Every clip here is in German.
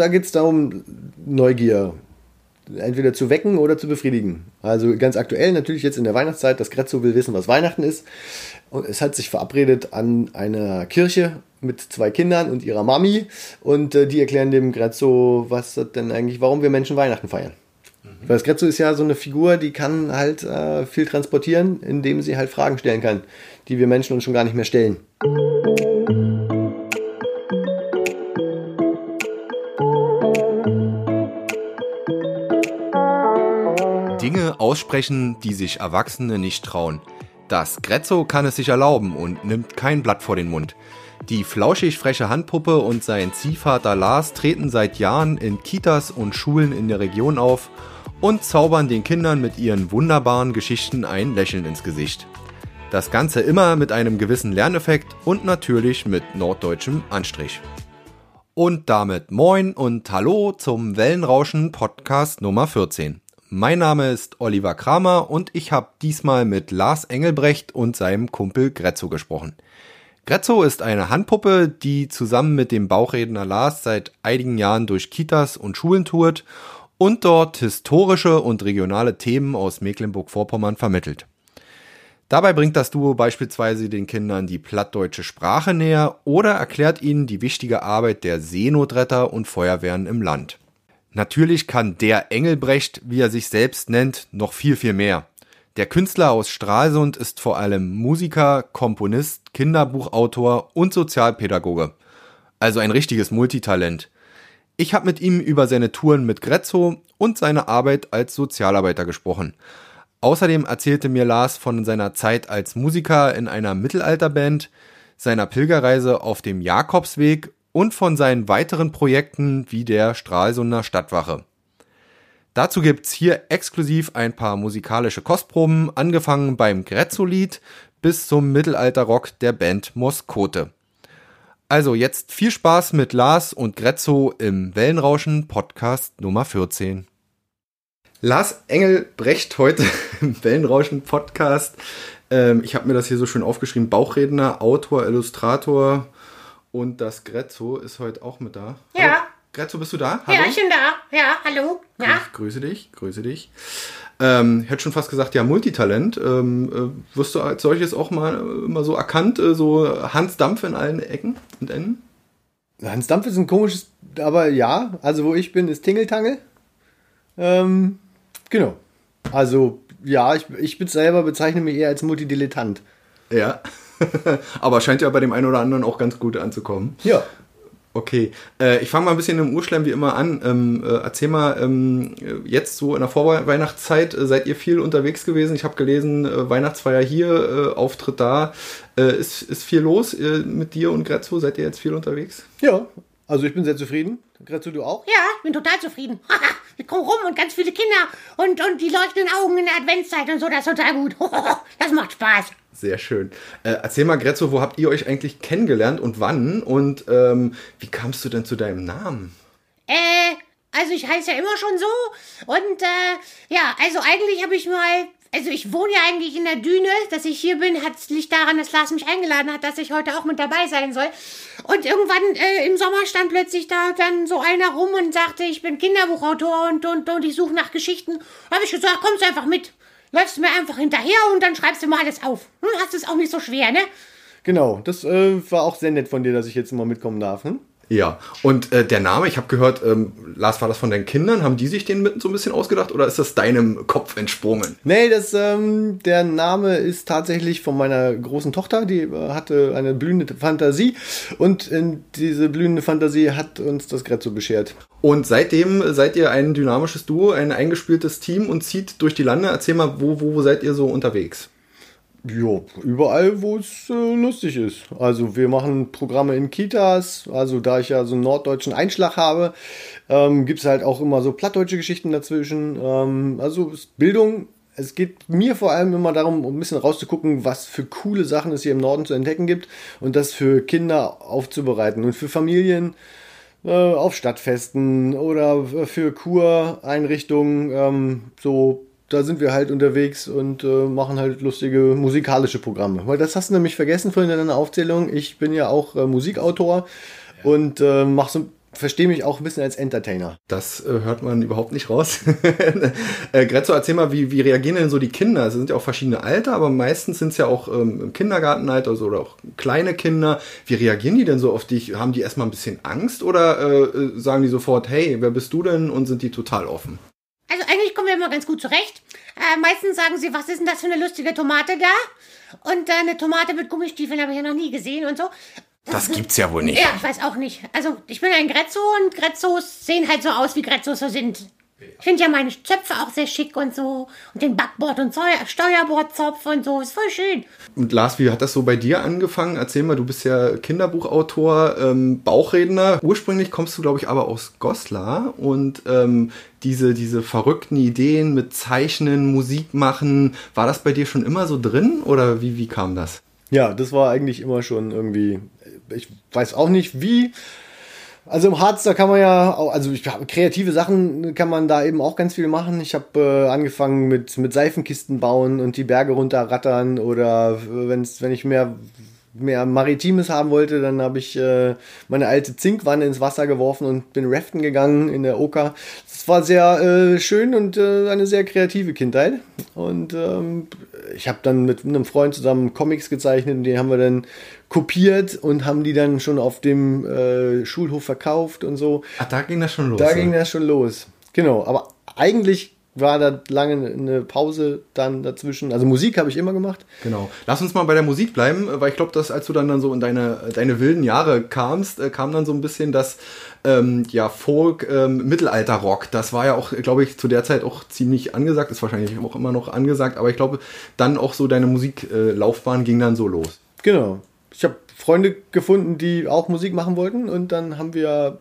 da geht es darum, Neugier entweder zu wecken oder zu befriedigen. Also ganz aktuell natürlich jetzt in der Weihnachtszeit, das Grezzo will wissen, was Weihnachten ist. Und es hat sich verabredet an einer Kirche mit zwei Kindern und ihrer Mami und äh, die erklären dem Grezzo, was denn eigentlich, warum wir Menschen Weihnachten feiern. Mhm. Weil das Grezzo ist ja so eine Figur, die kann halt äh, viel transportieren, indem sie halt Fragen stellen kann, die wir Menschen uns schon gar nicht mehr stellen. Aussprechen, die sich Erwachsene nicht trauen. Das Grezzo kann es sich erlauben und nimmt kein Blatt vor den Mund. Die flauschig freche Handpuppe und sein Ziehvater Lars treten seit Jahren in Kitas und Schulen in der Region auf und zaubern den Kindern mit ihren wunderbaren Geschichten ein Lächeln ins Gesicht. Das Ganze immer mit einem gewissen Lerneffekt und natürlich mit norddeutschem Anstrich. Und damit moin und hallo zum Wellenrauschen Podcast Nummer 14. Mein Name ist Oliver Kramer und ich habe diesmal mit Lars Engelbrecht und seinem Kumpel Grezzo gesprochen. Grezzo ist eine Handpuppe, die zusammen mit dem Bauchredner Lars seit einigen Jahren durch Kitas und Schulen tourt und dort historische und regionale Themen aus Mecklenburg-Vorpommern vermittelt. Dabei bringt das Duo beispielsweise den Kindern die plattdeutsche Sprache näher oder erklärt ihnen die wichtige Arbeit der Seenotretter und Feuerwehren im Land. Natürlich kann der Engelbrecht, wie er sich selbst nennt, noch viel, viel mehr. Der Künstler aus Stralsund ist vor allem Musiker, Komponist, Kinderbuchautor und Sozialpädagoge. Also ein richtiges Multitalent. Ich habe mit ihm über seine Touren mit Grezzo und seine Arbeit als Sozialarbeiter gesprochen. Außerdem erzählte mir Lars von seiner Zeit als Musiker in einer Mittelalterband, seiner Pilgerreise auf dem Jakobsweg und von seinen weiteren Projekten wie der Stralsunder Stadtwache. Dazu gibt's hier exklusiv ein paar musikalische Kostproben, angefangen beim Grezzo-Lied bis zum Mittelalterrock der Band Moskote. Also jetzt viel Spaß mit Lars und Grezzo im Wellenrauschen Podcast Nummer 14. Lars Engelbrecht heute im Wellenrauschen Podcast. Ähm, ich habe mir das hier so schön aufgeschrieben. Bauchredner, Autor, Illustrator, und das Grezzo ist heute auch mit da. Ja. Hallo? Grezzo, bist du da? Hallo? Ja, ich bin da. Ja, hallo. Ja. Grüß, grüße dich, grüße dich. Ähm, hätte schon fast gesagt, ja, Multitalent. Ähm, äh, wirst du als solches auch mal äh, immer so erkannt, äh, so Hans Dampf in allen Ecken und Enden? Hans Dampf ist ein komisches, aber ja, also wo ich bin, ist Tingeltangel. Ähm, genau. Also, ja, ich, ich bin selber bezeichne mich eher als Multidilettant. Ja. Aber scheint ja bei dem einen oder anderen auch ganz gut anzukommen. Ja. Okay, äh, ich fange mal ein bisschen im Urschleim wie immer an. Ähm, äh, erzähl mal, ähm, jetzt so in der Vorweihnachtszeit äh, seid ihr viel unterwegs gewesen. Ich habe gelesen, äh, Weihnachtsfeier hier, äh, Auftritt da. Äh, ist, ist viel los mit dir und Grezzo? Seid ihr jetzt viel unterwegs? Ja, also ich bin sehr zufrieden. Grezzo, du auch? Ja, ich bin total zufrieden. Wir kommen rum und ganz viele Kinder und, und die leuchtenden Augen in der Adventszeit und so, das ist total gut. Das macht Spaß. Sehr schön. Äh, erzähl mal, Grezzo, wo habt ihr euch eigentlich kennengelernt und wann? Und ähm, wie kamst du denn zu deinem Namen? Äh, also ich heiße ja immer schon so. Und äh, ja, also eigentlich habe ich mal. Also ich wohne ja eigentlich in der Düne, dass ich hier bin, hat, liegt daran, dass Lars mich eingeladen hat, dass ich heute auch mit dabei sein soll. Und irgendwann äh, im Sommer stand plötzlich da dann so einer rum und sagte, ich bin Kinderbuchautor und, und, und ich suche nach Geschichten. Habe ich gesagt, kommst einfach mit läufst du mir einfach hinterher und dann schreibst du mal alles auf. Hm, hast es auch nicht so schwer, ne? Genau, das äh, war auch sehr nett von dir, dass ich jetzt mal mitkommen darf. Hm? Ja, und äh, der Name, ich habe gehört, ähm, Lars, war das von deinen Kindern? Haben die sich den mitten so ein bisschen ausgedacht oder ist das deinem Kopf entsprungen? Nee, das, ähm, der Name ist tatsächlich von meiner großen Tochter, die äh, hatte eine blühende Fantasie und in diese blühende Fantasie hat uns das Grezzo beschert. Und seitdem seid ihr ein dynamisches Duo, ein eingespieltes Team und zieht durch die Lande. Erzähl mal, wo, wo seid ihr so unterwegs? Ja, überall, wo es äh, lustig ist. Also wir machen Programme in Kitas. Also da ich ja so einen norddeutschen Einschlag habe, ähm, gibt es halt auch immer so plattdeutsche Geschichten dazwischen. Ähm, also Bildung. Es geht mir vor allem immer darum, ein bisschen rauszugucken, was für coole Sachen es hier im Norden zu entdecken gibt und das für Kinder aufzubereiten und für Familien äh, auf Stadtfesten oder für Kureinrichtungen ähm, so da sind wir halt unterwegs und äh, machen halt lustige musikalische Programme. Weil das hast du nämlich vergessen vorhin in deiner Aufzählung. Ich bin ja auch äh, Musikautor ja. und äh, mache so verstehe mich auch ein bisschen als Entertainer. Das äh, hört man überhaupt nicht raus. äh, Grezzo, erzähl mal, wie, wie reagieren denn so die Kinder? Es sind ja auch verschiedene Alter, aber meistens sind es ja auch ähm, im Kindergartenalter also, oder auch kleine Kinder. Wie reagieren die denn so auf dich? Haben die erstmal ein bisschen Angst oder äh, sagen die sofort, hey, wer bist du denn? Und sind die total offen? Also wir immer ganz gut zurecht. Äh, meistens sagen sie, was ist denn das für eine lustige Tomate da? Und äh, eine Tomate mit Gummistiefeln habe ich ja noch nie gesehen und so. Das gibt's ja wohl nicht. Ja, ich weiß auch nicht. Also, ich bin ein Grezzo und Grezzos sehen halt so aus, wie Grezzos so sind. Ich finde ja meine Zöpfe auch sehr schick und so. Und den Backbord- und Steuerbordzopf und so. Ist voll schön. Und Lars, wie hat das so bei dir angefangen? Erzähl mal, du bist ja Kinderbuchautor, ähm, Bauchredner. Ursprünglich kommst du, glaube ich, aber aus Goslar. Und ähm, diese, diese verrückten Ideen mit Zeichnen, Musik machen, war das bei dir schon immer so drin? Oder wie, wie kam das? Ja, das war eigentlich immer schon irgendwie, ich weiß auch nicht wie. Also im Harz, da kann man ja, auch, also ich, kreative Sachen kann man da eben auch ganz viel machen. Ich habe äh, angefangen mit, mit Seifenkisten bauen und die Berge runterrattern oder äh, wenn's, wenn ich mehr mehr Maritimes haben wollte, dann habe ich äh, meine alte Zinkwanne ins Wasser geworfen und bin raften gegangen in der Oka. War sehr äh, schön und äh, eine sehr kreative Kindheit. Und ähm, ich habe dann mit einem Freund zusammen Comics gezeichnet und die haben wir dann kopiert und haben die dann schon auf dem äh, Schulhof verkauft und so. Ach, da ging das schon los. Da ja. ging das schon los. Genau, aber eigentlich war da lange eine Pause dann dazwischen. Also Musik habe ich immer gemacht. Genau. Lass uns mal bei der Musik bleiben, weil ich glaube, dass als du dann, dann so in deine, deine wilden Jahre kamst, äh, kam dann so ein bisschen das ähm, ja, Folk, ähm, Mittelalter-Rock. Das war ja auch, glaube ich, zu der Zeit auch ziemlich angesagt, ist wahrscheinlich auch immer noch angesagt, aber ich glaube, dann auch so deine Musiklaufbahn äh, ging dann so los. Genau. Ich habe Freunde gefunden, die auch Musik machen wollten und dann haben wir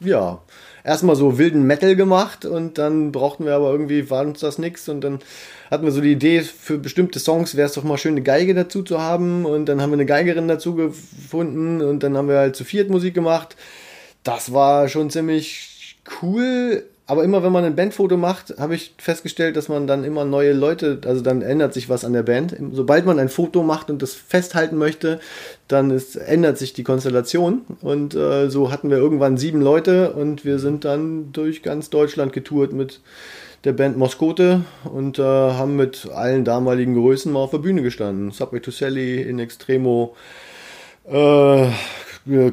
ja erstmal so wilden Metal gemacht und dann brauchten wir aber irgendwie, war uns das nichts und dann hatten wir so die Idee, für bestimmte Songs wäre es doch mal schön, eine Geige dazu zu haben und dann haben wir eine Geigerin dazu gefunden und dann haben wir halt zu viert Musik gemacht. Das war schon ziemlich cool, aber immer wenn man ein Bandfoto macht, habe ich festgestellt, dass man dann immer neue Leute, also dann ändert sich was an der Band. Sobald man ein Foto macht und das festhalten möchte, dann ist, ändert sich die Konstellation. Und äh, so hatten wir irgendwann sieben Leute und wir sind dann durch ganz Deutschland getourt mit der Band Moskote und äh, haben mit allen damaligen Größen mal auf der Bühne gestanden. Subway to Sally, In Extremo, äh,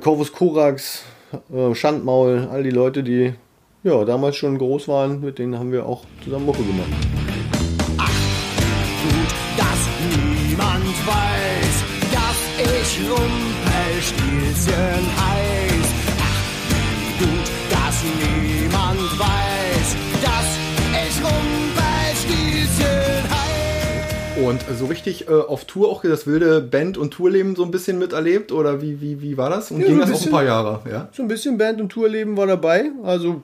Corvus Corax, äh, Schandmaul, all die Leute, die ja, damals schon groß waren, mit denen haben wir auch zusammen Mucke gemacht. Ach, gut, dass niemand weiß, dass ich Rumpelstilzchen heiß. Und so richtig äh, auf Tour auch das wilde Band- und Tourleben so ein bisschen miterlebt? Oder wie, wie, wie war das? Und ja, ging so das bisschen, auch ein paar Jahre? Ja? So ein bisschen Band- und Tourleben war dabei. Also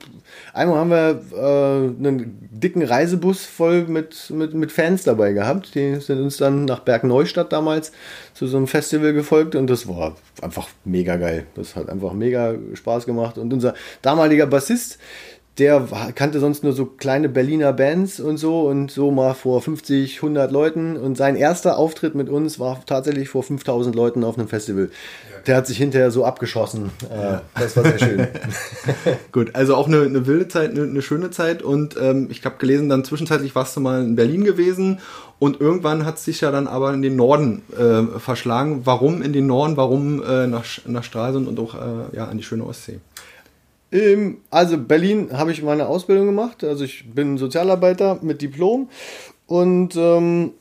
Einmal haben wir äh, einen dicken Reisebus voll mit, mit, mit Fans dabei gehabt. Die sind uns dann nach Bergneustadt damals zu so einem Festival gefolgt und das war einfach mega geil. Das hat einfach mega Spaß gemacht. Und unser damaliger Bassist, der kannte sonst nur so kleine Berliner Bands und so und so mal vor 50, 100 Leuten und sein erster Auftritt mit uns war tatsächlich vor 5000 Leuten auf einem Festival. Ja. Der hat sich hinterher so abgeschossen. Ja. Das war sehr schön. Gut, also auch eine, eine wilde Zeit, eine, eine, schöne Zeit und ähm, ich habe gelesen, dann zwischenzeitlich warst du mal in Berlin gewesen und irgendwann hat es sich ja dann aber in den Norden äh, verschlagen. Warum in den Norden? Warum äh, nach, nach Stralsund und auch äh, ja, an die schöne Ostsee? Ähm, also Berlin habe ich meine Ausbildung gemacht. Also ich bin Sozialarbeiter mit Diplom und ähm,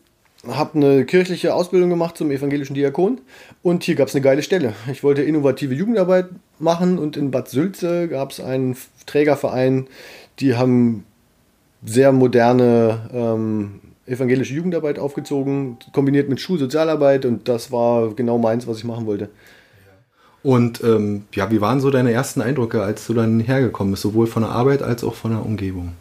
habe eine kirchliche Ausbildung gemacht zum evangelischen Diakon. Und hier gab es eine geile Stelle. Ich wollte innovative Jugendarbeit machen und in Bad Sülze gab es einen Trägerverein, die haben sehr moderne ähm, evangelische Jugendarbeit aufgezogen, kombiniert mit Schulsozialarbeit und das war genau meins, was ich machen wollte. Und ähm, ja, wie waren so deine ersten Eindrücke, als du dann hergekommen bist, sowohl von der Arbeit als auch von der Umgebung?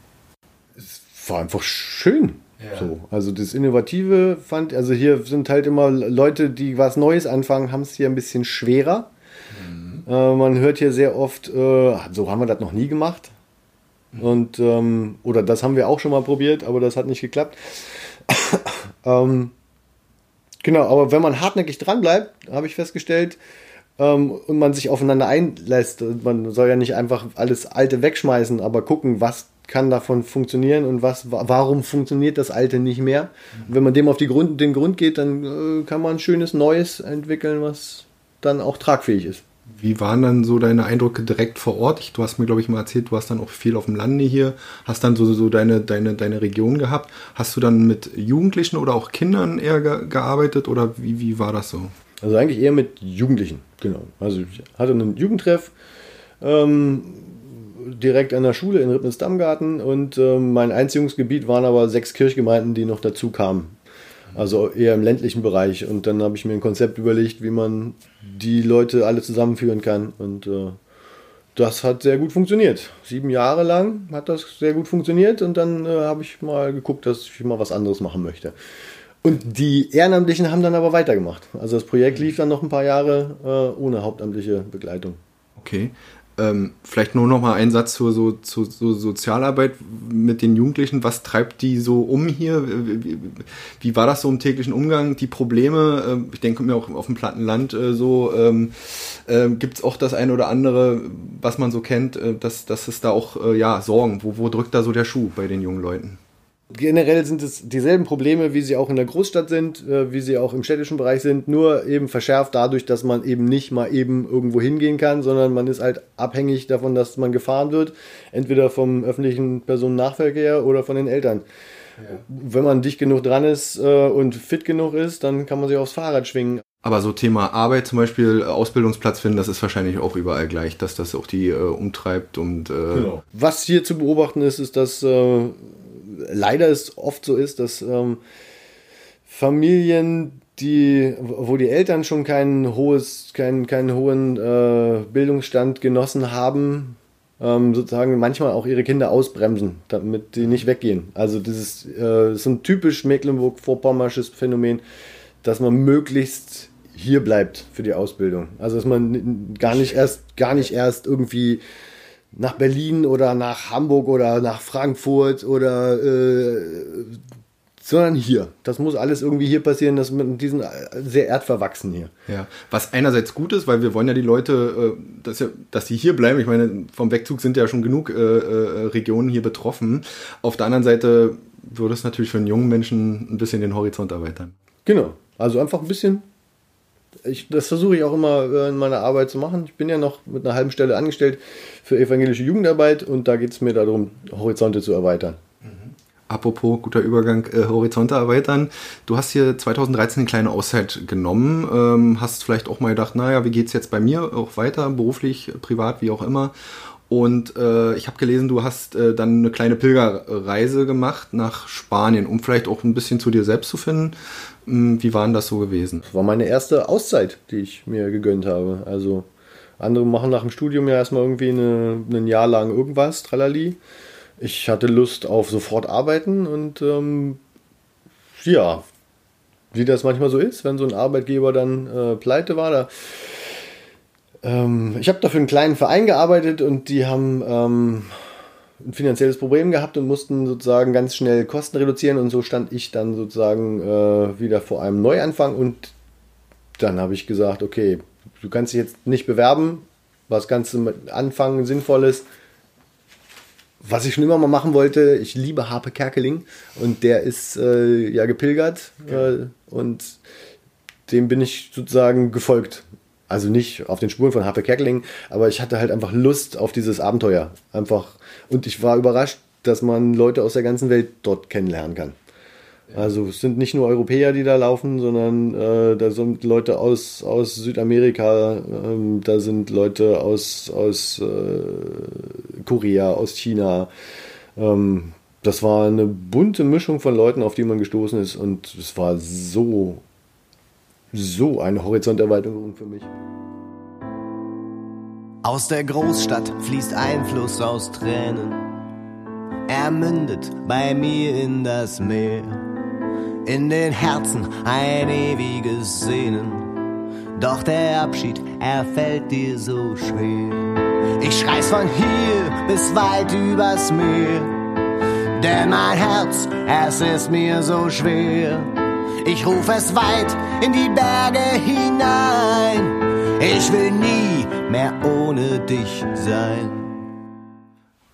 Es war einfach schön. Ja. So, also das Innovative fand, also hier sind halt immer Leute, die was Neues anfangen, haben es hier ein bisschen schwerer. Mhm. Äh, man hört hier sehr oft, äh, so haben wir das noch nie gemacht. Mhm. Und ähm, oder das haben wir auch schon mal probiert, aber das hat nicht geklappt. ähm, genau, aber wenn man hartnäckig dran bleibt, habe ich festgestellt, ähm, und man sich aufeinander einlässt. Man soll ja nicht einfach alles Alte wegschmeißen, aber gucken, was kann davon funktionieren und was, warum funktioniert das Alte nicht mehr. Und wenn man dem auf die Grund, den Grund geht, dann äh, kann man ein schönes Neues entwickeln, was dann auch tragfähig ist. Wie waren dann so deine Eindrücke direkt vor Ort? Ich, du hast mir, glaube ich, mal erzählt, du hast dann auch viel auf dem Lande hier, hast dann so, so deine, deine, deine Region gehabt. Hast du dann mit Jugendlichen oder auch Kindern eher ge gearbeitet oder wie, wie war das so? Also eigentlich eher mit Jugendlichen, genau. Also ich hatte einen Jugendtreff ähm, direkt an der Schule in Rippens-Dammgarten und ähm, mein Einziehungsgebiet waren aber sechs Kirchgemeinden, die noch dazu kamen. Also eher im ländlichen Bereich. Und dann habe ich mir ein Konzept überlegt, wie man die Leute alle zusammenführen kann. Und äh, das hat sehr gut funktioniert. Sieben Jahre lang hat das sehr gut funktioniert und dann äh, habe ich mal geguckt, dass ich mal was anderes machen möchte. Und die Ehrenamtlichen haben dann aber weitergemacht. Also das Projekt lief dann noch ein paar Jahre äh, ohne hauptamtliche Begleitung. Okay. Ähm, vielleicht nur noch mal ein Satz zur, so, zur, zur, Sozialarbeit mit den Jugendlichen. Was treibt die so um hier? Wie, wie war das so im täglichen Umgang? Die Probleme, äh, ich denke mir auch auf dem Plattenland äh, so, ähm, äh, gibt es auch das eine oder andere, was man so kennt, äh, dass, dass es da auch äh, ja, Sorgen, wo, wo drückt da so der Schuh bei den jungen Leuten? Generell sind es dieselben Probleme, wie sie auch in der Großstadt sind, äh, wie sie auch im städtischen Bereich sind, nur eben verschärft dadurch, dass man eben nicht mal eben irgendwo hingehen kann, sondern man ist halt abhängig davon, dass man gefahren wird, entweder vom öffentlichen Personennahverkehr oder von den Eltern. Ja. Wenn man dicht genug dran ist äh, und fit genug ist, dann kann man sich aufs Fahrrad schwingen. Aber so Thema Arbeit zum Beispiel, Ausbildungsplatz finden, das ist wahrscheinlich auch überall gleich, dass das auch die äh, umtreibt und. Äh genau. Was hier zu beobachten ist, ist, dass äh, leider es oft so ist, dass ähm, Familien, die, wo die Eltern schon keinen, hohes, keinen, keinen hohen äh, Bildungsstand genossen haben, ähm, sozusagen manchmal auch ihre Kinder ausbremsen, damit die nicht weggehen. Also das ist, äh, ist ein typisch Mecklenburg-Vorpommersches Phänomen, dass man möglichst hier bleibt für die Ausbildung. Also dass man gar nicht erst, gar nicht erst irgendwie nach Berlin oder nach Hamburg oder nach Frankfurt oder äh, sondern hier. Das muss alles irgendwie hier passieren, dass man diesen äh, sehr erdverwachsen hier. Ja, was einerseits gut ist, weil wir wollen ja die Leute, äh, dass, ja, dass die hier bleiben. Ich meine, vom Wegzug sind ja schon genug äh, äh, Regionen hier betroffen. Auf der anderen Seite würde es natürlich für einen jungen Menschen ein bisschen den Horizont erweitern. Genau. Also einfach ein bisschen ich, das versuche ich auch immer äh, in meiner Arbeit zu machen. Ich bin ja noch mit einer halben Stelle angestellt für evangelische Jugendarbeit und da geht es mir darum, Horizonte zu erweitern. Mhm. Apropos guter Übergang, äh, Horizonte erweitern. Du hast hier 2013 eine kleine Auszeit genommen, ähm, hast vielleicht auch mal gedacht, naja, wie geht es jetzt bei mir auch weiter, beruflich, privat, wie auch immer. Und äh, ich habe gelesen, du hast äh, dann eine kleine Pilgerreise gemacht nach Spanien, um vielleicht auch ein bisschen zu dir selbst zu finden. Hm, wie war denn das so gewesen? Das war meine erste Auszeit, die ich mir gegönnt habe. Also andere machen nach dem Studium ja erstmal irgendwie eine, ein Jahr lang irgendwas, tralali. Ich hatte Lust auf sofort arbeiten und ähm, ja, wie das manchmal so ist, wenn so ein Arbeitgeber dann äh, pleite war. Da, ähm, ich habe dafür einen kleinen Verein gearbeitet und die haben ähm, ein finanzielles Problem gehabt und mussten sozusagen ganz schnell Kosten reduzieren und so stand ich dann sozusagen äh, wieder vor einem Neuanfang und dann habe ich gesagt, okay, du kannst dich jetzt nicht bewerben, was kannst du mit anfangen, sinnvolles. Was ich schon immer mal machen wollte, ich liebe Harpe Kerkeling und der ist äh, ja gepilgert äh, und dem bin ich sozusagen gefolgt. Also nicht auf den Spuren von Harpe Kerkeling, aber ich hatte halt einfach Lust auf dieses Abenteuer. Einfach und ich war überrascht, dass man Leute aus der ganzen Welt dort kennenlernen kann. Also es sind nicht nur Europäer, die da laufen, sondern äh, da sind Leute aus, aus Südamerika, ähm, da sind Leute aus, aus äh, Korea, aus China. Ähm, das war eine bunte Mischung von Leuten, auf die man gestoßen ist und es war so, so eine Horizonterweiterung für mich. Aus der Großstadt fließt ein Fluss aus Tränen. Er mündet bei mir in das Meer. In den Herzen ein ewiges Sehnen. Doch der Abschied, er fällt dir so schwer. Ich schrei's von hier bis weit übers Meer. Denn mein Herz, es ist mir so schwer. Ich ruf es weit in die Berge hinein Ich will nie mehr ohne dich sein.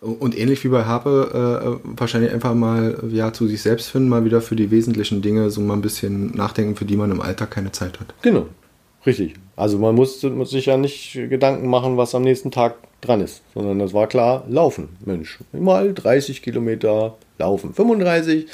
Und ähnlich wie bei Harpe, äh, wahrscheinlich einfach mal ja zu sich selbst finden, mal wieder für die wesentlichen Dinge so mal ein bisschen nachdenken, für die man im Alltag keine Zeit hat. Genau, richtig. Also man muss, muss sich ja nicht Gedanken machen, was am nächsten Tag dran ist, sondern das war klar, laufen, Mensch. Mal 30 Kilometer laufen, 35.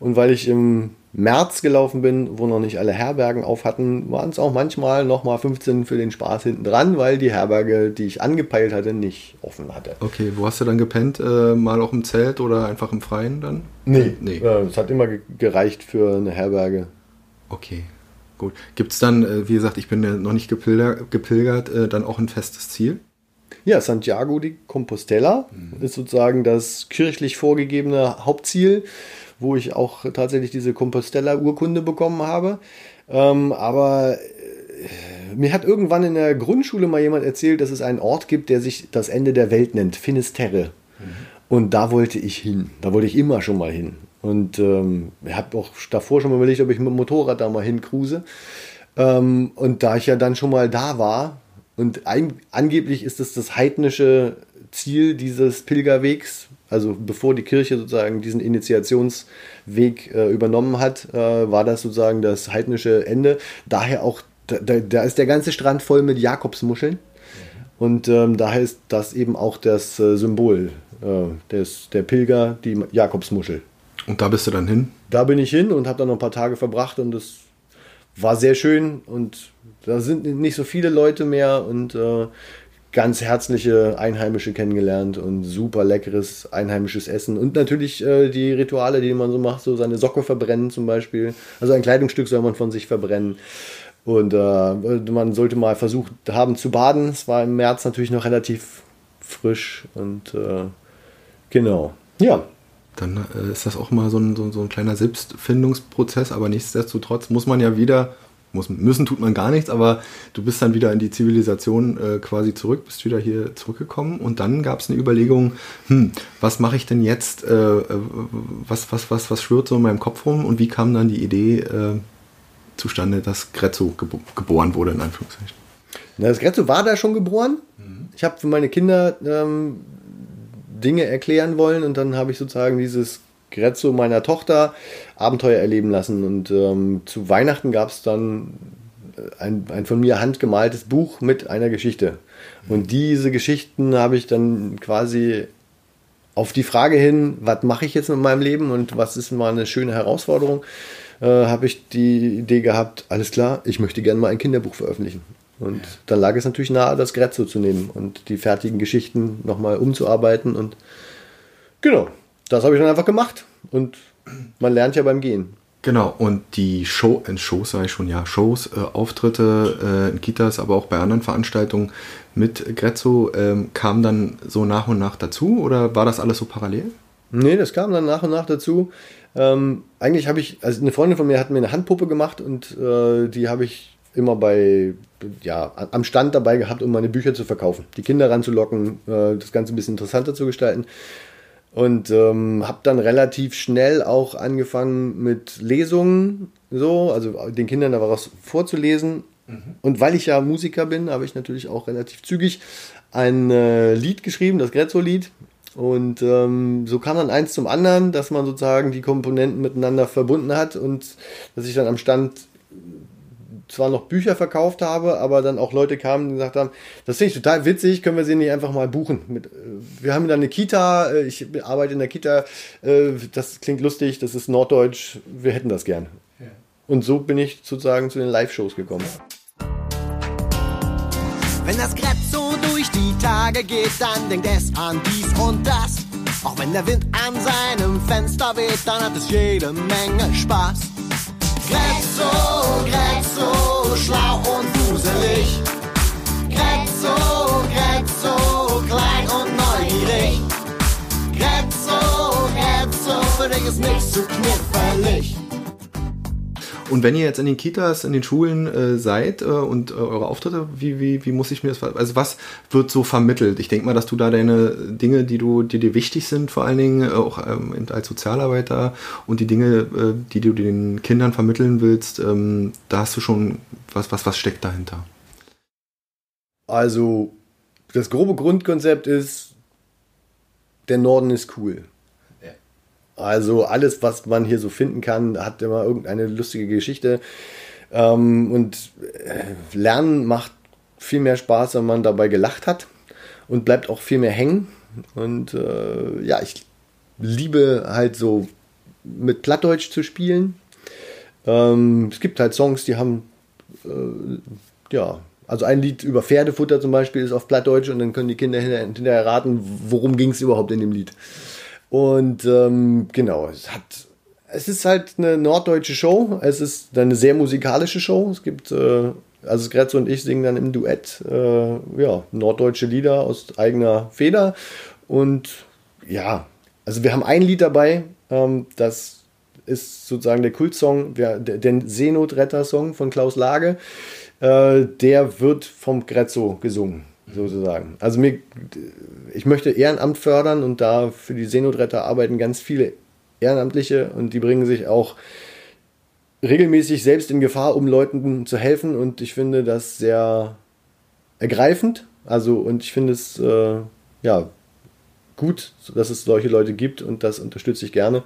Und weil ich im März gelaufen bin, wo noch nicht alle Herbergen auf hatten, waren es auch manchmal nochmal 15 für den Spaß hinten dran, weil die Herberge, die ich angepeilt hatte, nicht offen hatte. Okay, wo hast du dann gepennt? Äh, mal auch im Zelt oder einfach im Freien dann? Nee, nee. Äh, es hat immer gereicht für eine Herberge. Okay, gut. Gibt es dann, äh, wie gesagt, ich bin ja noch nicht gepilgert, gepilgert äh, dann auch ein festes Ziel? Ja, Santiago de Compostela mhm. ist sozusagen das kirchlich vorgegebene Hauptziel wo ich auch tatsächlich diese Compostella-Urkunde bekommen habe. Ähm, aber äh, mir hat irgendwann in der Grundschule mal jemand erzählt, dass es einen Ort gibt, der sich das Ende der Welt nennt, Finisterre. Mhm. Und da wollte ich hin. Da wollte ich immer schon mal hin. Und ähm, ich habe auch davor schon mal überlegt, ob ich mit dem Motorrad da mal hincruise. Ähm, und da ich ja dann schon mal da war, und ein, angeblich ist es das heidnische Ziel dieses Pilgerwegs, also bevor die Kirche sozusagen diesen Initiationsweg äh, übernommen hat, äh, war das sozusagen das heidnische Ende. Daher auch, da, da ist der ganze Strand voll mit Jakobsmuscheln. Und ähm, daher ist das eben auch das äh, Symbol äh, des, der Pilger, die Jakobsmuschel. Und da bist du dann hin? Da bin ich hin und habe dann noch ein paar Tage verbracht und das war sehr schön und da sind nicht so viele Leute mehr und äh, ganz herzliche Einheimische kennengelernt und super leckeres einheimisches Essen und natürlich äh, die Rituale, die man so macht, so seine Socke verbrennen zum Beispiel. Also ein Kleidungsstück soll man von sich verbrennen. Und äh, man sollte mal versucht haben zu baden. Es war im März natürlich noch relativ frisch und äh, genau. Ja, dann äh, ist das auch mal so ein, so, so ein kleiner Selbstfindungsprozess, aber nichtsdestotrotz muss man ja wieder muss, müssen tut man gar nichts, aber du bist dann wieder in die Zivilisation äh, quasi zurück, bist wieder hier zurückgekommen und dann gab es eine Überlegung, hm, was mache ich denn jetzt, äh, äh, was, was, was, was schwirrt so in meinem Kopf rum und wie kam dann die Idee äh, zustande, dass Grezzo gebo geboren wurde, in Anführungszeichen? Na, das Grezzo war da schon geboren. Mhm. Ich habe für meine Kinder ähm, Dinge erklären wollen und dann habe ich sozusagen dieses Grezzo meiner Tochter Abenteuer erleben lassen. Und ähm, zu Weihnachten gab es dann ein, ein von mir handgemaltes Buch mit einer Geschichte. Und diese Geschichten habe ich dann quasi auf die Frage hin, was mache ich jetzt mit meinem Leben und was ist mal eine schöne Herausforderung, äh, habe ich die Idee gehabt, alles klar, ich möchte gerne mal ein Kinderbuch veröffentlichen. Und dann lag es natürlich nahe, das Grezzo zu nehmen und die fertigen Geschichten nochmal umzuarbeiten. Und genau, das habe ich dann einfach gemacht. Und man lernt ja beim Gehen. Genau, und die Show, in Shows sage ich schon, ja, Shows, äh, Auftritte äh, in Kitas, aber auch bei anderen Veranstaltungen mit Grezzo ähm, kam dann so nach und nach dazu oder war das alles so parallel? Nee, das kam dann nach und nach dazu. Ähm, eigentlich habe ich, also eine Freundin von mir hat mir eine Handpuppe gemacht und äh, die habe ich immer bei, ja, am Stand dabei gehabt, um meine Bücher zu verkaufen, die Kinder ranzulocken, äh, das Ganze ein bisschen interessanter zu gestalten. Und ähm, habe dann relativ schnell auch angefangen mit Lesungen, so, also den Kindern da was vorzulesen. Mhm. Und weil ich ja Musiker bin, habe ich natürlich auch relativ zügig ein äh, Lied geschrieben, das Grezzo-Lied. Und ähm, so kam dann eins zum anderen, dass man sozusagen die Komponenten miteinander verbunden hat und dass ich dann am Stand zwar noch Bücher verkauft habe, aber dann auch Leute kamen, die gesagt haben, das finde ich total witzig, können wir sie nicht einfach mal buchen. Mit, äh, wir haben dann eine Kita, äh, ich arbeite in der Kita, äh, das klingt lustig, das ist Norddeutsch, wir hätten das gern. Ja. Und so bin ich sozusagen zu den Live-Shows gekommen. Wenn das Grett so durch die Tage geht, dann denkt es an dies und das. Auch wenn der Wind an seinem Fenster weht, dann hat es jede Menge Spaß. Grezzo, Grezzo, schlau und wuselig. Grezzo, Grezzo, klein und neugierig. Grezzo, Grezzo, für dich ist nichts zu knifflig. Und wenn ihr jetzt in den Kitas, in den Schulen äh, seid äh, und äh, eure Auftritte, wie, wie, wie muss ich mir das, also was wird so vermittelt? Ich denke mal, dass du da deine Dinge, die du, die dir wichtig sind, vor allen Dingen äh, auch ähm, als Sozialarbeiter und die Dinge, äh, die du den Kindern vermitteln willst, ähm, da hast du schon, was, was, was steckt dahinter? Also, das grobe Grundkonzept ist, der Norden ist cool. Also alles, was man hier so finden kann, hat immer irgendeine lustige Geschichte. Ähm, und äh, Lernen macht viel mehr Spaß, wenn man dabei gelacht hat und bleibt auch viel mehr hängen. Und äh, ja, ich liebe halt so mit Plattdeutsch zu spielen. Ähm, es gibt halt Songs, die haben äh, ja also ein Lied über Pferdefutter zum Beispiel ist auf Plattdeutsch und dann können die Kinder hinterher, raten, worum ging es überhaupt in dem Lied. Und ähm, genau, es hat, es ist halt eine norddeutsche Show. Es ist eine sehr musikalische Show. Es gibt, äh, also Gretzo und ich singen dann im Duett, äh, ja, norddeutsche Lieder aus eigener Feder. Und ja, also wir haben ein Lied dabei, ähm, das ist sozusagen der Kultsong, der, der Seenotretter-Song von Klaus Lage. Äh, der wird vom Grezzo gesungen, sozusagen. Also mir, ich möchte Ehrenamt fördern und da für die Seenotretter arbeiten ganz viele Ehrenamtliche und die bringen sich auch regelmäßig selbst in Gefahr, um Leuten zu helfen und ich finde das sehr ergreifend. Also und ich finde es äh, ja gut, dass es solche Leute gibt und das unterstütze ich gerne.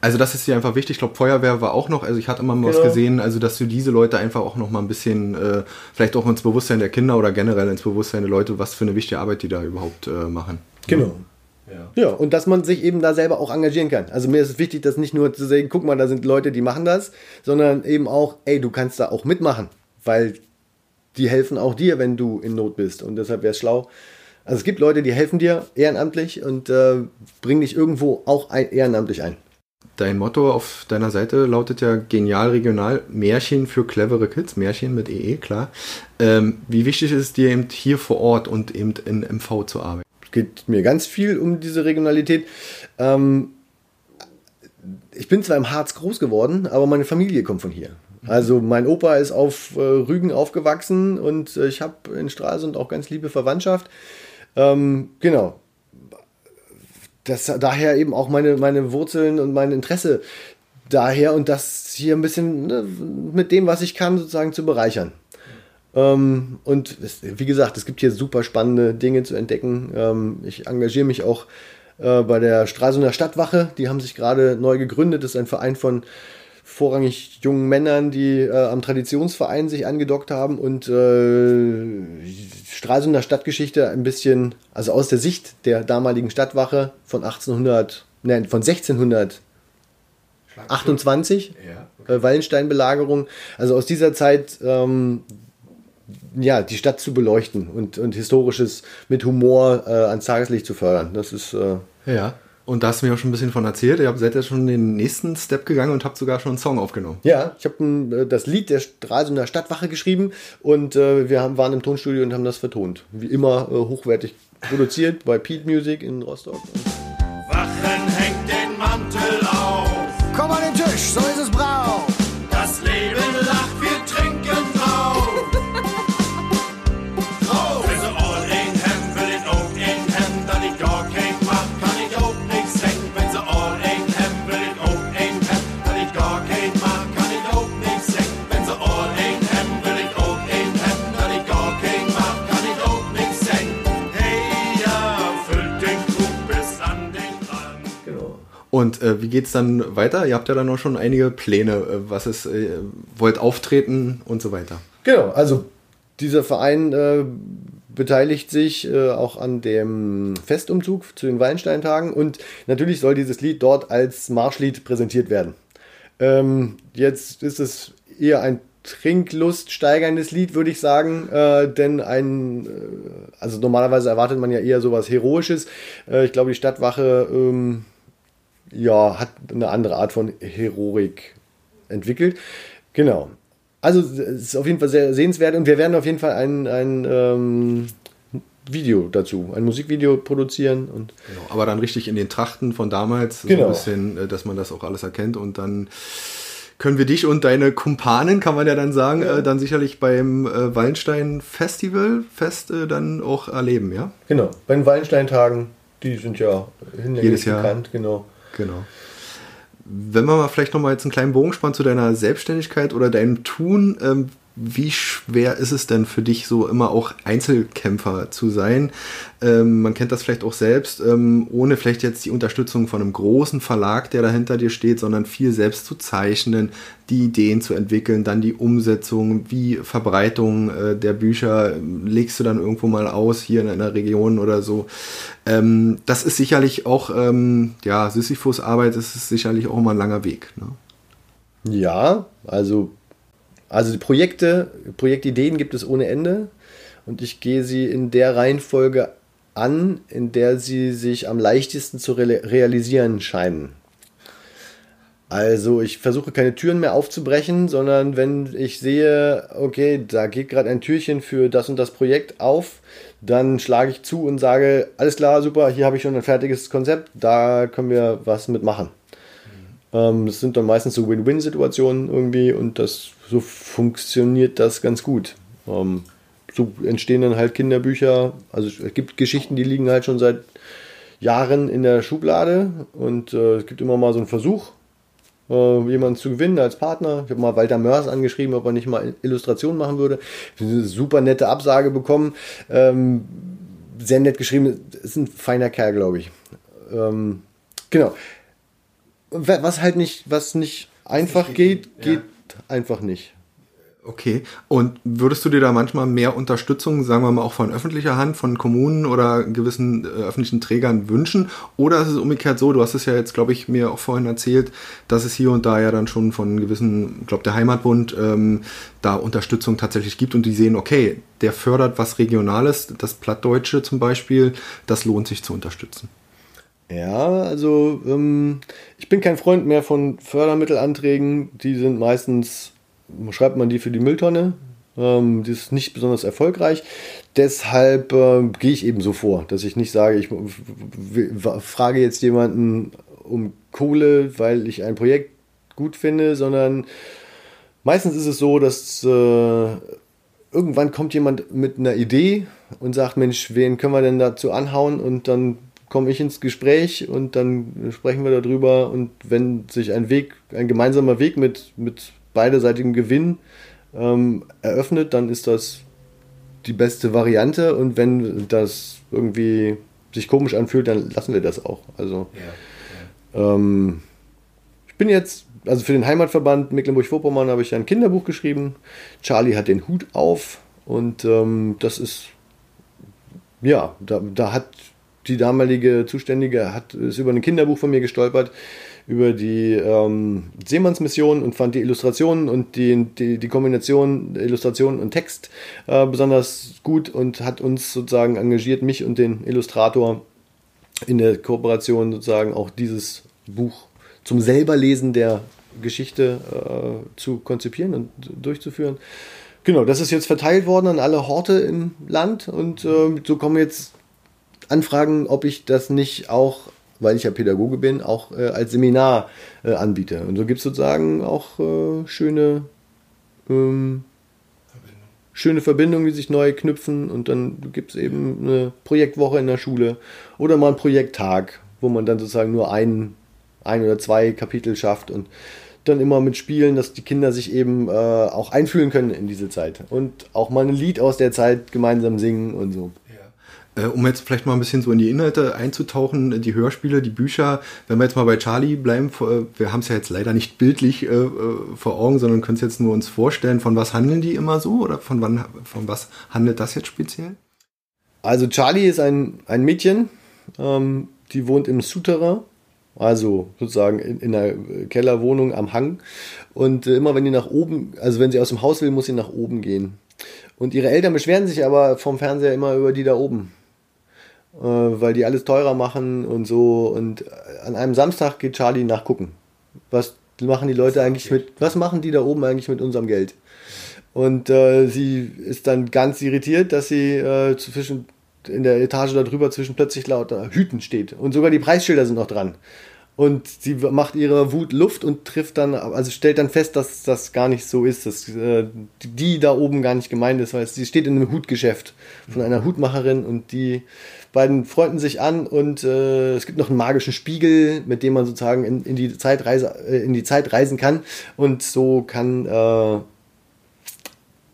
Also das ist dir einfach wichtig. Ich glaube, Feuerwehr war auch noch, also ich hatte immer mal genau. was gesehen, also dass du diese Leute einfach auch noch mal ein bisschen, äh, vielleicht auch ins Bewusstsein der Kinder oder generell ins Bewusstsein der Leute, was für eine wichtige Arbeit die da überhaupt äh, machen. Genau. Ja. ja, und dass man sich eben da selber auch engagieren kann. Also mir ist es wichtig, dass nicht nur zu sagen, guck mal, da sind Leute, die machen das, sondern eben auch, ey, du kannst da auch mitmachen, weil die helfen auch dir, wenn du in Not bist. Und deshalb wäre es schlau. Also es gibt Leute, die helfen dir ehrenamtlich und äh, bringen dich irgendwo auch ein, ehrenamtlich ein. Dein Motto auf deiner Seite lautet ja genial regional, Märchen für clevere Kids, Märchen mit EE, klar. Ähm, wie wichtig ist es dir eben hier vor Ort und eben in MV zu arbeiten? Es geht mir ganz viel um diese Regionalität. Ähm, ich bin zwar im Harz groß geworden, aber meine Familie kommt von hier. Also mein Opa ist auf äh, Rügen aufgewachsen und äh, ich habe in Stralsund auch ganz liebe Verwandtschaft. Ähm, genau, das, daher eben auch meine, meine Wurzeln und mein Interesse daher und das hier ein bisschen ne, mit dem, was ich kann, sozusagen zu bereichern. Ähm, und es, wie gesagt, es gibt hier super spannende Dinge zu entdecken. Ähm, ich engagiere mich auch äh, bei der Stralsunder Stadtwache. Die haben sich gerade neu gegründet. Das ist ein Verein von vorrangig jungen Männern, die äh, am Traditionsverein sich angedockt haben und äh, Stralsunder Stadtgeschichte ein bisschen, also aus der Sicht der damaligen Stadtwache von 1800, nein, von 1628, ja, okay. äh, Wallenstein-Belagerung, also aus dieser Zeit ähm, ja, die Stadt zu beleuchten und, und Historisches mit Humor äh, ans Tageslicht zu fördern. Das ist äh, ja. Und da hast du mir auch schon ein bisschen von erzählt. Ihr seid ja schon den nächsten Step gegangen und habt sogar schon einen Song aufgenommen. Ja, ich habe äh, das Lied der Stralsunder Stadtwache geschrieben und äh, wir haben, waren im Tonstudio und haben das vertont. Wie immer äh, hochwertig produziert bei Pete Music in Rostock. Und äh, wie geht's dann weiter? Ihr habt ja dann noch schon einige Pläne, äh, was es äh, wollt auftreten und so weiter. Genau, also dieser Verein äh, beteiligt sich äh, auch an dem Festumzug zu den Weinsteintagen und natürlich soll dieses Lied dort als Marschlied präsentiert werden. Ähm, jetzt ist es eher ein Trinklust steigerndes Lied, würde ich sagen, äh, denn ein, äh, also normalerweise erwartet man ja eher sowas Heroisches. Äh, ich glaube, die Stadtwache ähm, ja, hat eine andere Art von Heroik entwickelt. Genau. Also es ist auf jeden Fall sehr sehenswert und wir werden auf jeden Fall ein, ein ähm, Video dazu, ein Musikvideo produzieren. Und genau, aber dann richtig in den Trachten von damals, genau. so ein bisschen, äh, dass man das auch alles erkennt und dann können wir dich und deine Kumpanen, kann man ja dann sagen, ja. Äh, dann sicherlich beim äh, Wallenstein Festival Fest äh, dann auch erleben, ja? Genau, bei den Wallenstein-Tagen, die sind ja hinlänglich bekannt, genau. Genau. Wenn man mal vielleicht noch mal jetzt einen kleinen Bogen spannt zu deiner Selbstständigkeit oder deinem Tun, ähm, wie schwer ist es denn für dich, so immer auch Einzelkämpfer zu sein? Ähm, man kennt das vielleicht auch selbst, ähm, ohne vielleicht jetzt die Unterstützung von einem großen Verlag, der dahinter dir steht, sondern viel selbst zu zeichnen, die Ideen zu entwickeln, dann die Umsetzung, wie Verbreitung äh, der Bücher legst du dann irgendwo mal aus hier in einer Region oder so. Ähm, das ist sicherlich auch, ähm, ja, Sisyphus-Arbeit, das ist sicherlich auch immer ein langer Weg. Ne? Ja, also also die Projekte, Projektideen gibt es ohne Ende und ich gehe sie in der Reihenfolge an, in der sie sich am leichtesten zu realisieren scheinen. Also ich versuche keine Türen mehr aufzubrechen, sondern wenn ich sehe, okay, da geht gerade ein Türchen für das und das Projekt auf, dann schlage ich zu und sage, alles klar, super, hier habe ich schon ein fertiges Konzept, da können wir was mitmachen. Ähm, das sind dann meistens so Win-Win-Situationen irgendwie und das, so funktioniert das ganz gut. Ähm, so entstehen dann halt Kinderbücher. Also es gibt Geschichten, die liegen halt schon seit Jahren in der Schublade und äh, es gibt immer mal so einen Versuch, äh, jemanden zu gewinnen als Partner. Ich habe mal Walter Mörs angeschrieben, ob er nicht mal Illustrationen machen würde. Eine super nette Absage bekommen. Ähm, sehr nett geschrieben. Ist ein feiner Kerl, glaube ich. Ähm, genau was halt nicht, was nicht einfach geht, geht ja. einfach nicht. Okay. Und würdest du dir da manchmal mehr Unterstützung, sagen wir mal auch von öffentlicher Hand, von Kommunen oder gewissen äh, öffentlichen Trägern wünschen? Oder ist es umgekehrt so, du hast es ja jetzt, glaube ich, mir auch vorhin erzählt, dass es hier und da ja dann schon von gewissen, ich glaube der Heimatbund, ähm, da Unterstützung tatsächlich gibt und die sehen, okay, der fördert was Regionales, das Plattdeutsche zum Beispiel, das lohnt sich zu unterstützen. Ja, also ähm, ich bin kein Freund mehr von Fördermittelanträgen. Die sind meistens, schreibt man die für die Mülltonne. Ähm, die ist nicht besonders erfolgreich. Deshalb äh, gehe ich eben so vor, dass ich nicht sage, ich frage jetzt jemanden um Kohle, weil ich ein Projekt gut finde, sondern meistens ist es so, dass äh, irgendwann kommt jemand mit einer Idee und sagt, Mensch, wen können wir denn dazu anhauen? Und dann komme ich ins Gespräch und dann sprechen wir darüber und wenn sich ein Weg, ein gemeinsamer Weg mit, mit beiderseitigem Gewinn ähm, eröffnet, dann ist das die beste Variante und wenn das irgendwie sich komisch anfühlt, dann lassen wir das auch. Also ja, ja. Ähm, ich bin jetzt, also für den Heimatverband Mecklenburg-Vorpommern habe ich ein Kinderbuch geschrieben. Charlie hat den Hut auf und ähm, das ist ja, da, da hat die damalige Zuständige hat, ist über ein Kinderbuch von mir gestolpert, über die ähm, Seemannsmission und fand die Illustrationen und die, die, die Kombination Illustration und Text äh, besonders gut und hat uns sozusagen engagiert, mich und den Illustrator in der Kooperation sozusagen auch dieses Buch zum selberlesen der Geschichte äh, zu konzipieren und durchzuführen. Genau, das ist jetzt verteilt worden an alle Horte im Land und äh, so kommen jetzt anfragen, ob ich das nicht auch, weil ich ja Pädagoge bin, auch äh, als Seminar äh, anbiete. Und so gibt es sozusagen auch äh, schöne, ähm, schöne Verbindungen, die sich neu knüpfen. Und dann gibt es eben eine Projektwoche in der Schule oder mal einen Projekttag, wo man dann sozusagen nur ein, ein oder zwei Kapitel schafft und dann immer mit Spielen, dass die Kinder sich eben äh, auch einfühlen können in diese Zeit und auch mal ein Lied aus der Zeit gemeinsam singen und so. Äh, um jetzt vielleicht mal ein bisschen so in die Inhalte einzutauchen, die Hörspiele, die Bücher, wenn wir jetzt mal bei Charlie bleiben, äh, wir haben es ja jetzt leider nicht bildlich äh, äh, vor Augen, sondern können es jetzt nur uns vorstellen, von was handeln die immer so oder von wann, von was handelt das jetzt speziell? Also Charlie ist ein, ein Mädchen, ähm, die wohnt im Souterrain, also sozusagen in, in einer Kellerwohnung am Hang. Und äh, immer wenn die nach oben, also wenn sie aus dem Haus will, muss sie nach oben gehen. Und ihre Eltern beschweren sich aber vom Fernseher immer über die da oben äh, weil die alles teurer machen und so. Und an einem Samstag geht Charlie nachgucken. Was machen die Leute eigentlich mit, was machen die da oben eigentlich mit unserem Geld? Und äh, sie ist dann ganz irritiert, dass sie äh, zwischen in der Etage darüber zwischen plötzlich lauter Hüten steht. Und sogar die Preisschilder sind noch dran. Und sie macht ihre Wut Luft und trifft dann, also stellt dann fest, dass das gar nicht so ist, dass äh, die da oben gar nicht gemeint ist, weil sie steht in einem Hutgeschäft von einer Hutmacherin und die beiden freunden sich an und äh, es gibt noch einen magischen Spiegel, mit dem man sozusagen in, in die Zeitreise, äh, in die Zeit reisen kann und so kann äh,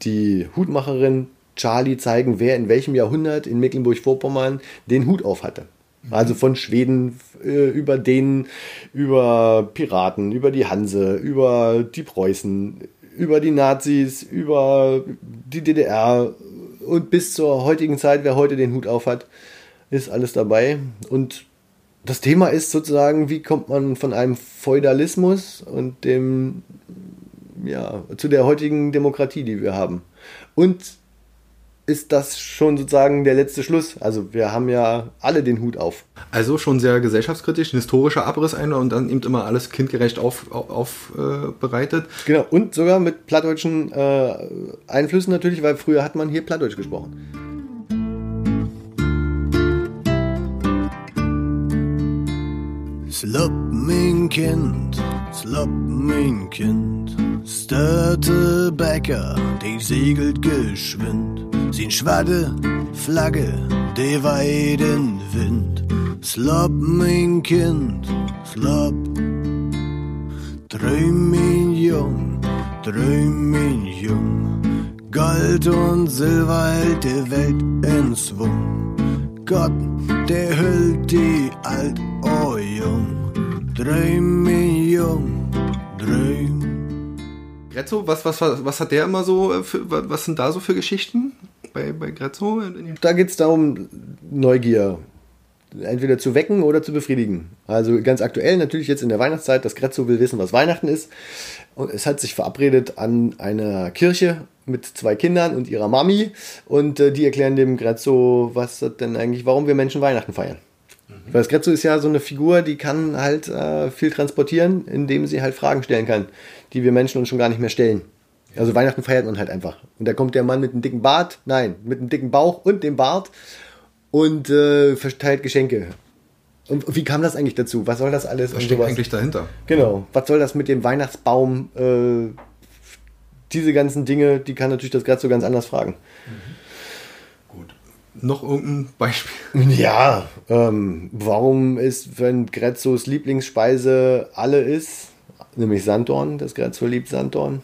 die Hutmacherin Charlie zeigen, wer in welchem Jahrhundert in Mecklenburg-Vorpommern den Hut auf hatte. Also von Schweden äh, über Dänen, über Piraten, über die Hanse, über die Preußen, über die Nazis, über die DDR und bis zur heutigen Zeit, wer heute den Hut auf hat, ist alles dabei. Und das Thema ist sozusagen, wie kommt man von einem Feudalismus und dem, ja, zu der heutigen Demokratie, die wir haben. Und ist das schon sozusagen der letzte Schluss. Also wir haben ja alle den Hut auf. Also schon sehr gesellschaftskritisch, ein historischer Abriss einer und dann eben immer alles kindgerecht aufbereitet. Auf, äh. Genau, und sogar mit plattdeutschen äh, Einflüssen natürlich, weil früher hat man hier Plattdeutsch gesprochen. Slopp, mein Kind, slopp, mein Kind. Störte Bäcker, die segelt geschwind. Sin schwadde Flagge, de weiden Wind. Slopp, mein Kind, slopp. Träum, mein Jung, träum, mein Jung. Gold und Silber hält die Welt in Schwung. Gott, der hüllt die alt, oh Jung. Träum, mein Jung, träum. Grezzo, was, was, was, was hat der immer so, äh, für, was sind da so für Geschichten bei, bei Grezzo? Da geht es darum, Neugier entweder zu wecken oder zu befriedigen. Also ganz aktuell natürlich jetzt in der Weihnachtszeit, das Grezzo will wissen, was Weihnachten ist. Und es hat sich verabredet an einer Kirche mit zwei Kindern und ihrer Mami und äh, die erklären dem Grezzo, was denn eigentlich, warum wir Menschen Weihnachten feiern. Weil das Grezzo ist ja so eine Figur, die kann halt äh, viel transportieren, indem sie halt Fragen stellen kann, die wir Menschen uns schon gar nicht mehr stellen. Also Weihnachten feiert man halt einfach. Und da kommt der Mann mit einem dicken Bart, nein, mit einem dicken Bauch und dem Bart und äh, verteilt Geschenke. Und wie kam das eigentlich dazu? Was soll das alles? Was steckt eigentlich dahinter? Genau. Was soll das mit dem Weihnachtsbaum? Äh, diese ganzen Dinge, die kann natürlich das Grezzo ganz anders fragen. Gut. Noch irgendein Beispiel? Ja, ähm, warum ist, wenn Grezzos Lieblingsspeise alle ist, nämlich Sanddorn, das Grezzo liebt Sanddorn,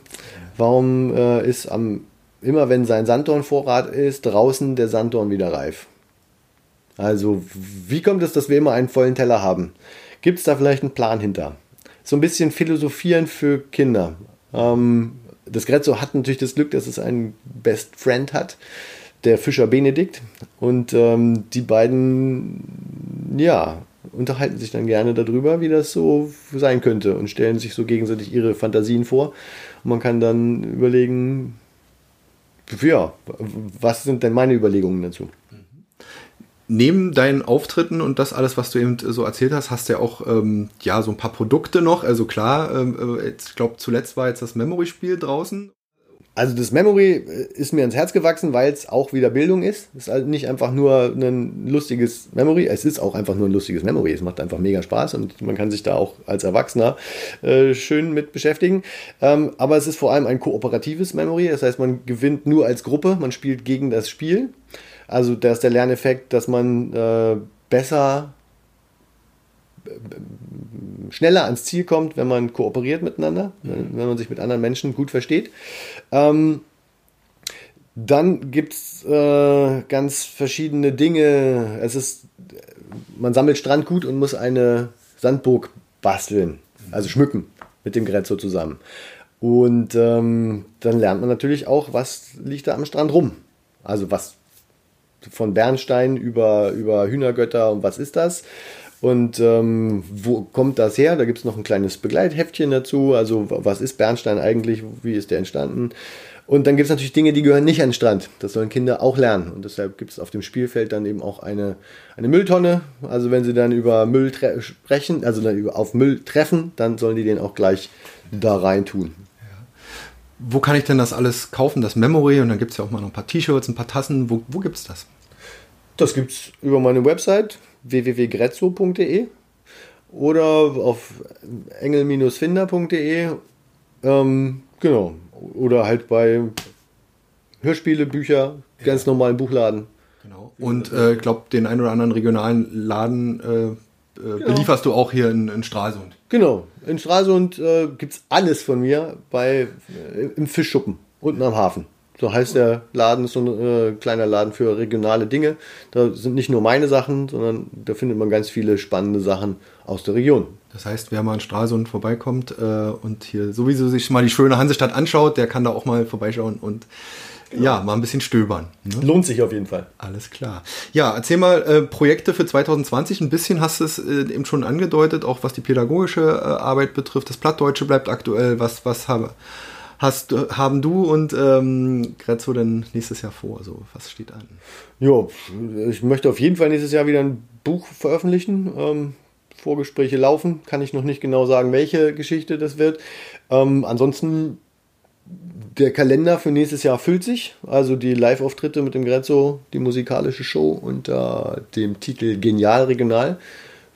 warum äh, ist am, immer wenn sein Sanddornvorrat ist, draußen der Sanddorn wieder reif? Also, wie kommt es, dass wir immer einen vollen Teller haben? Gibt es da vielleicht einen Plan hinter? So ein bisschen philosophieren für Kinder. Ähm, das Grezzo hat natürlich das Glück, dass es einen Best Friend hat, der Fischer Benedikt. Und ähm, die beiden, ja, unterhalten sich dann gerne darüber, wie das so sein könnte und stellen sich so gegenseitig ihre Fantasien vor. Und man kann dann überlegen, ja, was sind denn meine Überlegungen dazu? Neben deinen Auftritten und das alles, was du eben so erzählt hast, hast du ja auch ähm, ja, so ein paar Produkte noch. Also klar, ähm, äh, ich glaube, zuletzt war jetzt das Memory-Spiel draußen. Also das Memory äh, ist mir ans Herz gewachsen, weil es auch wieder Bildung ist. Es ist halt nicht einfach nur ein lustiges Memory, es ist auch einfach nur ein lustiges Memory. Es macht einfach mega Spaß und man kann sich da auch als Erwachsener äh, schön mit beschäftigen. Ähm, aber es ist vor allem ein kooperatives Memory, das heißt, man gewinnt nur als Gruppe, man spielt gegen das Spiel. Also da ist der Lerneffekt, dass man äh, besser, schneller ans Ziel kommt, wenn man kooperiert miteinander, wenn, wenn man sich mit anderen Menschen gut versteht. Ähm, dann gibt es äh, ganz verschiedene Dinge. Es ist, man sammelt Strandgut und muss eine Sandburg basteln, also schmücken mit dem Grezzo zusammen. Und ähm, dann lernt man natürlich auch, was liegt da am Strand rum. Also was von Bernstein über, über Hühnergötter und was ist das? Und ähm, wo kommt das her? Da gibt es noch ein kleines Begleitheftchen dazu. Also was ist Bernstein eigentlich? Wie ist der entstanden? Und dann gibt es natürlich Dinge, die gehören nicht an den Strand. Das sollen Kinder auch lernen. Und deshalb gibt es auf dem Spielfeld dann eben auch eine, eine Mülltonne. Also wenn sie dann über Müll sprechen, also dann über, auf Müll treffen, dann sollen die den auch gleich da rein tun. Wo kann ich denn das alles kaufen? Das Memory und dann gibt es ja auch mal noch ein paar T-Shirts, ein paar Tassen. Wo, wo gibt es das? Das gibt es über meine Website www.grezzo.de oder auf engel-finder.de. Ähm, genau. Oder halt bei Hörspiele, Bücher, ganz normalen Buchladen. Genau. Und äh, ich glaube, den einen oder anderen regionalen Laden äh, äh, belieferst du auch hier in, in Stralsund. Genau. In Stralsund äh, gibt es alles von mir bei, äh, im Fischschuppen unten am Hafen. So heißt der Laden, ist so ein äh, kleiner Laden für regionale Dinge. Da sind nicht nur meine Sachen, sondern da findet man ganz viele spannende Sachen aus der Region. Das heißt, wer mal in Stralsund vorbeikommt äh, und hier sowieso sich mal die schöne Hansestadt anschaut, der kann da auch mal vorbeischauen und ja, mal ein bisschen stöbern. Ne? Lohnt sich auf jeden Fall. Alles klar. Ja, erzähl mal äh, Projekte für 2020. Ein bisschen hast du es äh, eben schon angedeutet, auch was die pädagogische äh, Arbeit betrifft. Das Plattdeutsche bleibt aktuell. Was, was habe, hast, haben du und ähm, Grezzo denn nächstes Jahr vor? So, was steht an? Ja, ich möchte auf jeden Fall nächstes Jahr wieder ein Buch veröffentlichen. Ähm, Vorgespräche laufen, kann ich noch nicht genau sagen, welche Geschichte das wird. Ähm, ansonsten, der Kalender für nächstes Jahr füllt sich. Also die Live-Auftritte mit dem Grezzo, die musikalische Show unter dem Titel Genial Regional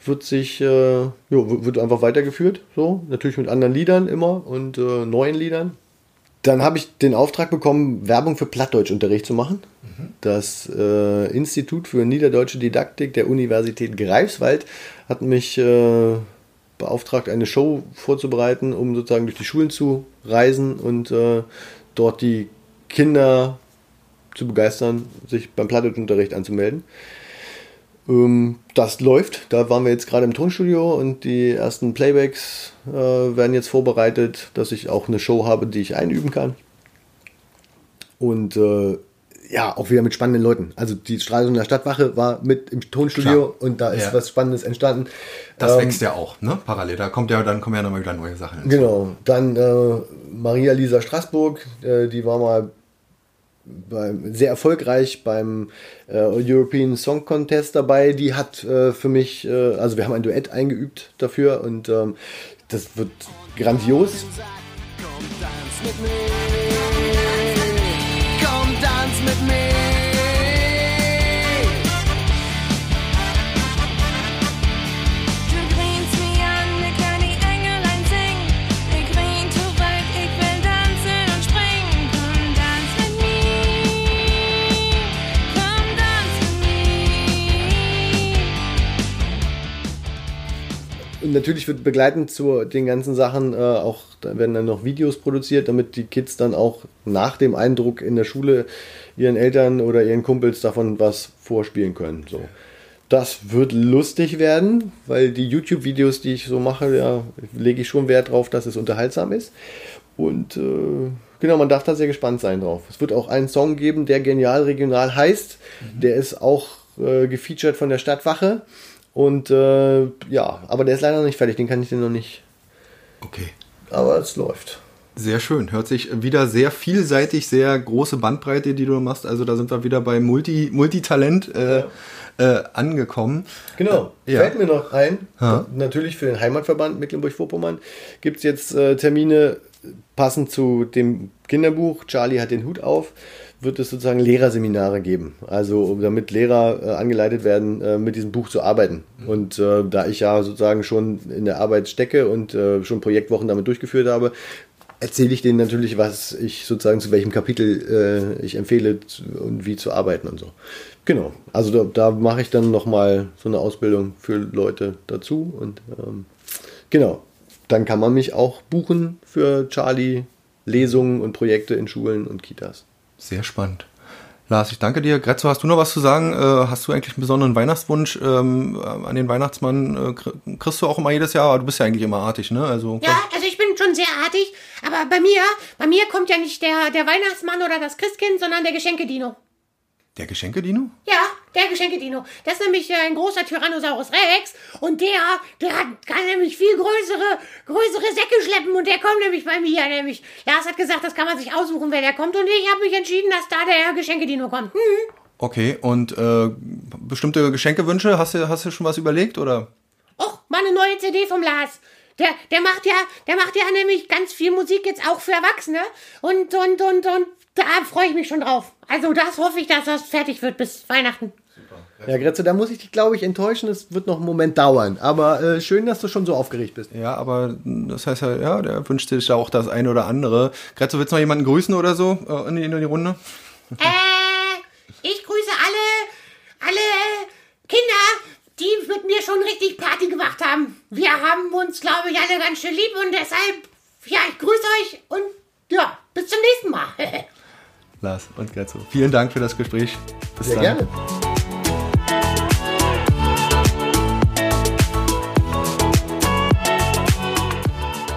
wird sich, äh, ja, wird einfach weitergeführt. So, natürlich mit anderen Liedern immer und äh, neuen Liedern. Dann habe ich den Auftrag bekommen, Werbung für Plattdeutschunterricht zu machen. Das äh, Institut für Niederdeutsche Didaktik der Universität Greifswald hat mich äh, beauftragt, eine Show vorzubereiten, um sozusagen durch die Schulen zu reisen und äh, dort die Kinder zu begeistern, sich beim Plattdeutschunterricht anzumelden. Ähm, das läuft. Da waren wir jetzt gerade im Tonstudio und die ersten Playbacks äh, werden jetzt vorbereitet, dass ich auch eine Show habe, die ich einüben kann. Und äh, ja, auch wieder mit spannenden Leuten. Also die Stralsunder Stadtwache war mit im Tonstudio Klar. und da ist Ja. was Spannendes entstanden. Das Ähm, wächst ja auch, ne? Parallel. Da kommt ja, dann kommen ja nochmal wieder neue Sachen. Genau. Dann äh, Maria Lisa Straßburg, äh, die war mal beim, sehr erfolgreich beim äh, European Song Contest dabei. Die hat äh, für mich, äh, also wir haben ein Duett eingeübt dafür und ähm, das wird grandios. Komm, tanz mit mir. Natürlich wird begleitend zu den ganzen Sachen äh, auch, da werden dann noch Videos produziert, damit die Kids dann auch nach dem Eindruck in der Schule ihren Eltern oder ihren Kumpels davon was vorspielen können. So. Das wird lustig werden, weil die YouTube-Videos, die ich so mache, ja, lege ich schon Wert drauf, dass es unterhaltsam ist. Und äh, genau, man darf da sehr gespannt sein drauf. Es wird auch einen Song geben, der genial regional heißt. Der ist auch äh, gefeatured von der Stadtwache. Und äh, ja, aber der ist leider noch nicht fertig, den kann ich dir noch nicht. Okay. Aber es läuft. Sehr schön. Hört sich wieder sehr vielseitig, sehr große Bandbreite, die du machst. Also da sind wir wieder bei Multi, Multitalent äh, äh, angekommen. Genau. Äh, ja. Fällt mir noch ein, Ja. natürlich für den Heimatverband Mecklenburg-Vorpommern gibt es jetzt äh, Termine passend zu dem Kinderbuch Charlie hat den Hut auf, wird es sozusagen Lehrerseminare geben. Also damit Lehrer äh, angeleitet werden, äh, mit diesem Buch zu arbeiten. Und äh, da ich ja sozusagen schon in der Arbeit stecke und äh, schon Projektwochen damit durchgeführt habe, erzähle ich denen natürlich, was ich sozusagen zu welchem Kapitel äh, ich empfehle und wie zu arbeiten und so. Genau. Also da, da mache ich dann nochmal so eine Ausbildung für Leute dazu und ähm, genau. Dann kann man mich auch buchen für Charlie Lesungen und Projekte in Schulen und Kitas. Sehr spannend. Lars, ich danke dir. Grezzo, hast du noch was zu sagen? Äh, hast du eigentlich einen besonderen Weihnachtswunsch ähm, an den Weihnachtsmann? Äh, kr- kriegst du auch immer jedes Jahr? Aber du bist ja eigentlich immer artig, ne? Also Ja, also ich bin schon sehr artig, aber bei mir, bei mir kommt ja nicht der, der Weihnachtsmann oder das Christkind, sondern der Geschenkedino. der Geschenke-Dino? Ja, der Geschenkedino. Das ist nämlich äh, ein großer Tyrannosaurus Rex und der, der hat, kann nämlich viel größere, größere Säcke schleppen und der kommt nämlich bei mir. Nämlich, Lars hat gesagt, das kann man sich aussuchen, wer der kommt und ich habe mich entschieden, dass da der Geschenkedino kommt. Hm. Okay, und äh, bestimmte Geschenkewünsche? Hast du, hast du schon was überlegt, oder? Och, mal eine neue CD vom Lars. Der, der macht ja, der macht ja nämlich ganz viel Musik jetzt auch für Erwachsene. Und, und, und, und da freue ich mich schon drauf. Also das hoffe ich, dass das fertig wird bis Weihnachten. Ja, Gretze, da muss ich dich, glaube ich, enttäuschen. Es wird noch einen Moment dauern. Aber äh, schön, dass du schon so aufgeregt bist. Ja, aber das heißt ja, ja, der wünscht sich ja auch das eine oder andere. Grezzo, willst du noch jemanden grüßen oder so äh, in, die, in die Runde? Äh, ich grüße alle, alle Kinder, die mit mir schon richtig Party gemacht haben. Wir haben uns, glaube ich, alle ganz schön lieb und deshalb, ja, ich grüße euch und ja, bis zum nächsten Mal. Lars und Gerzo. Vielen Dank für das Gespräch. Bis Sehr dann. gerne.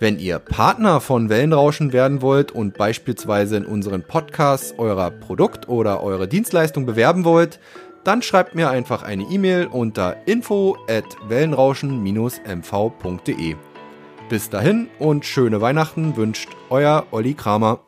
Wenn ihr Partner von Wellenrauschen werden wollt und beispielsweise in unseren Podcasts euer Produkt oder eure Dienstleistung bewerben wollt, dann schreibt mir einfach eine E-Mail unter info at wellenrauschen-mv.de. Bis dahin und schöne Weihnachten wünscht euer Olli Kramer.